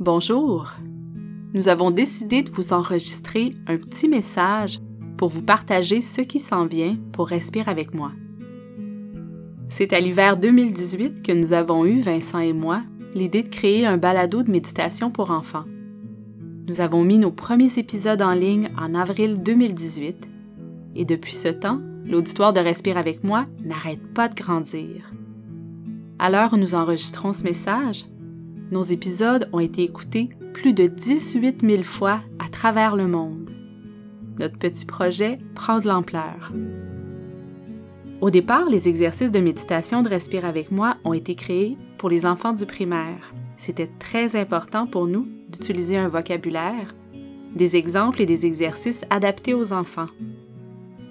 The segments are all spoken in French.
Bonjour. Nous avons décidé de vous enregistrer un petit message pour vous partager ce qui s'en vient pour Respire avec moi. C'est à l'hiver 2018 que nous avons eu, Vincent et moi, l'idée de créer un balado de méditation pour enfants. Nous avons mis nos premiers épisodes en ligne en avril 2018 et depuis ce temps, l'auditoire de Respire avec moi n'arrête pas de grandir. À l'heure où nous enregistrons ce message, nos épisodes ont été écoutés plus de 18 000 fois à travers le monde. Notre petit projet prend de l'ampleur. Au départ, les exercices de méditation de Respire avec moi ont été créés pour les enfants du primaire. C'était très important pour nous d'utiliser un vocabulaire, des exemples et des exercices adaptés aux enfants.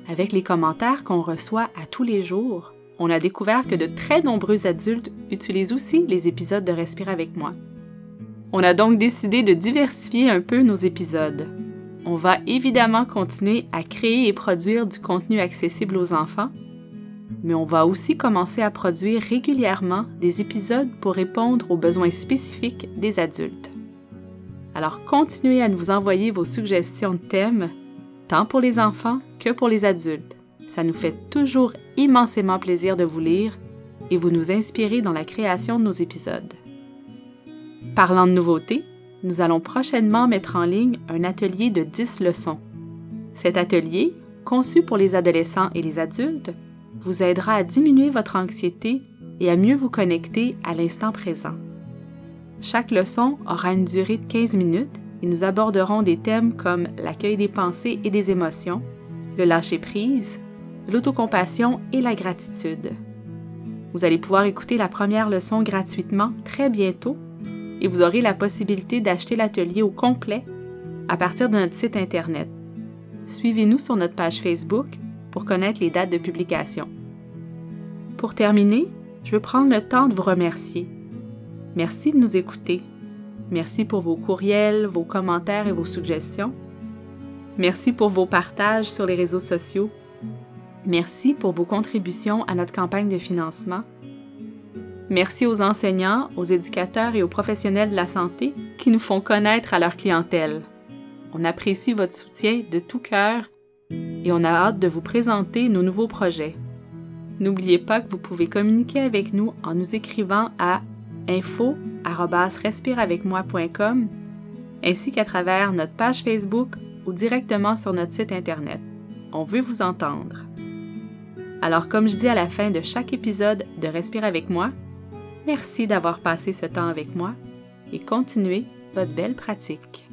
Avec les commentaires qu'on reçoit à tous les jours, on a découvert que de très nombreux adultes utilisent aussi les épisodes de Respire avec moi. On a donc décidé de diversifier un peu nos épisodes. On va évidemment continuer à créer et produire du contenu accessible aux enfants, mais on va aussi commencer à produire régulièrement des épisodes pour répondre aux besoins spécifiques des adultes. Alors continuez à nous envoyer vos suggestions de thèmes, tant pour les enfants que pour les adultes. Ça nous fait toujours immensément plaisir de vous lire et vous nous inspirer dans la création de nos épisodes. Parlant de nouveautés, nous allons prochainement mettre en ligne un atelier de 10 leçons. Cet atelier, conçu pour les adolescents et les adultes, vous aidera à diminuer votre anxiété et à mieux vous connecter à l'instant présent. Chaque leçon aura une durée de 15 minutes et nous aborderons des thèmes comme l'accueil des pensées et des émotions, le lâcher-prise, l'autocompassion et la gratitude. Vous allez pouvoir écouter la première leçon gratuitement très bientôt et vous aurez la possibilité d'acheter l'atelier au complet à partir de notre site Internet. Suivez-nous sur notre page Facebook pour connaître les dates de publication. Pour terminer, je veux prendre le temps de vous remercier. Merci de nous écouter. Merci pour vos courriels, vos commentaires et vos suggestions. Merci pour vos partages sur les réseaux sociaux Merci pour vos contributions à notre campagne de financement. Merci aux enseignants, aux éducateurs et aux professionnels de la santé qui nous font connaître à leur clientèle. On apprécie votre soutien de tout cœur et on a hâte de vous présenter nos nouveaux projets. N'oubliez pas que vous pouvez communiquer avec nous en nous écrivant à info@respireavecmoi.com ainsi qu'à travers notre page Facebook ou directement sur notre site internet. On veut vous entendre. Alors comme je dis à la fin de chaque épisode de Respire avec moi, merci d'avoir passé ce temps avec moi et continuez votre belle pratique.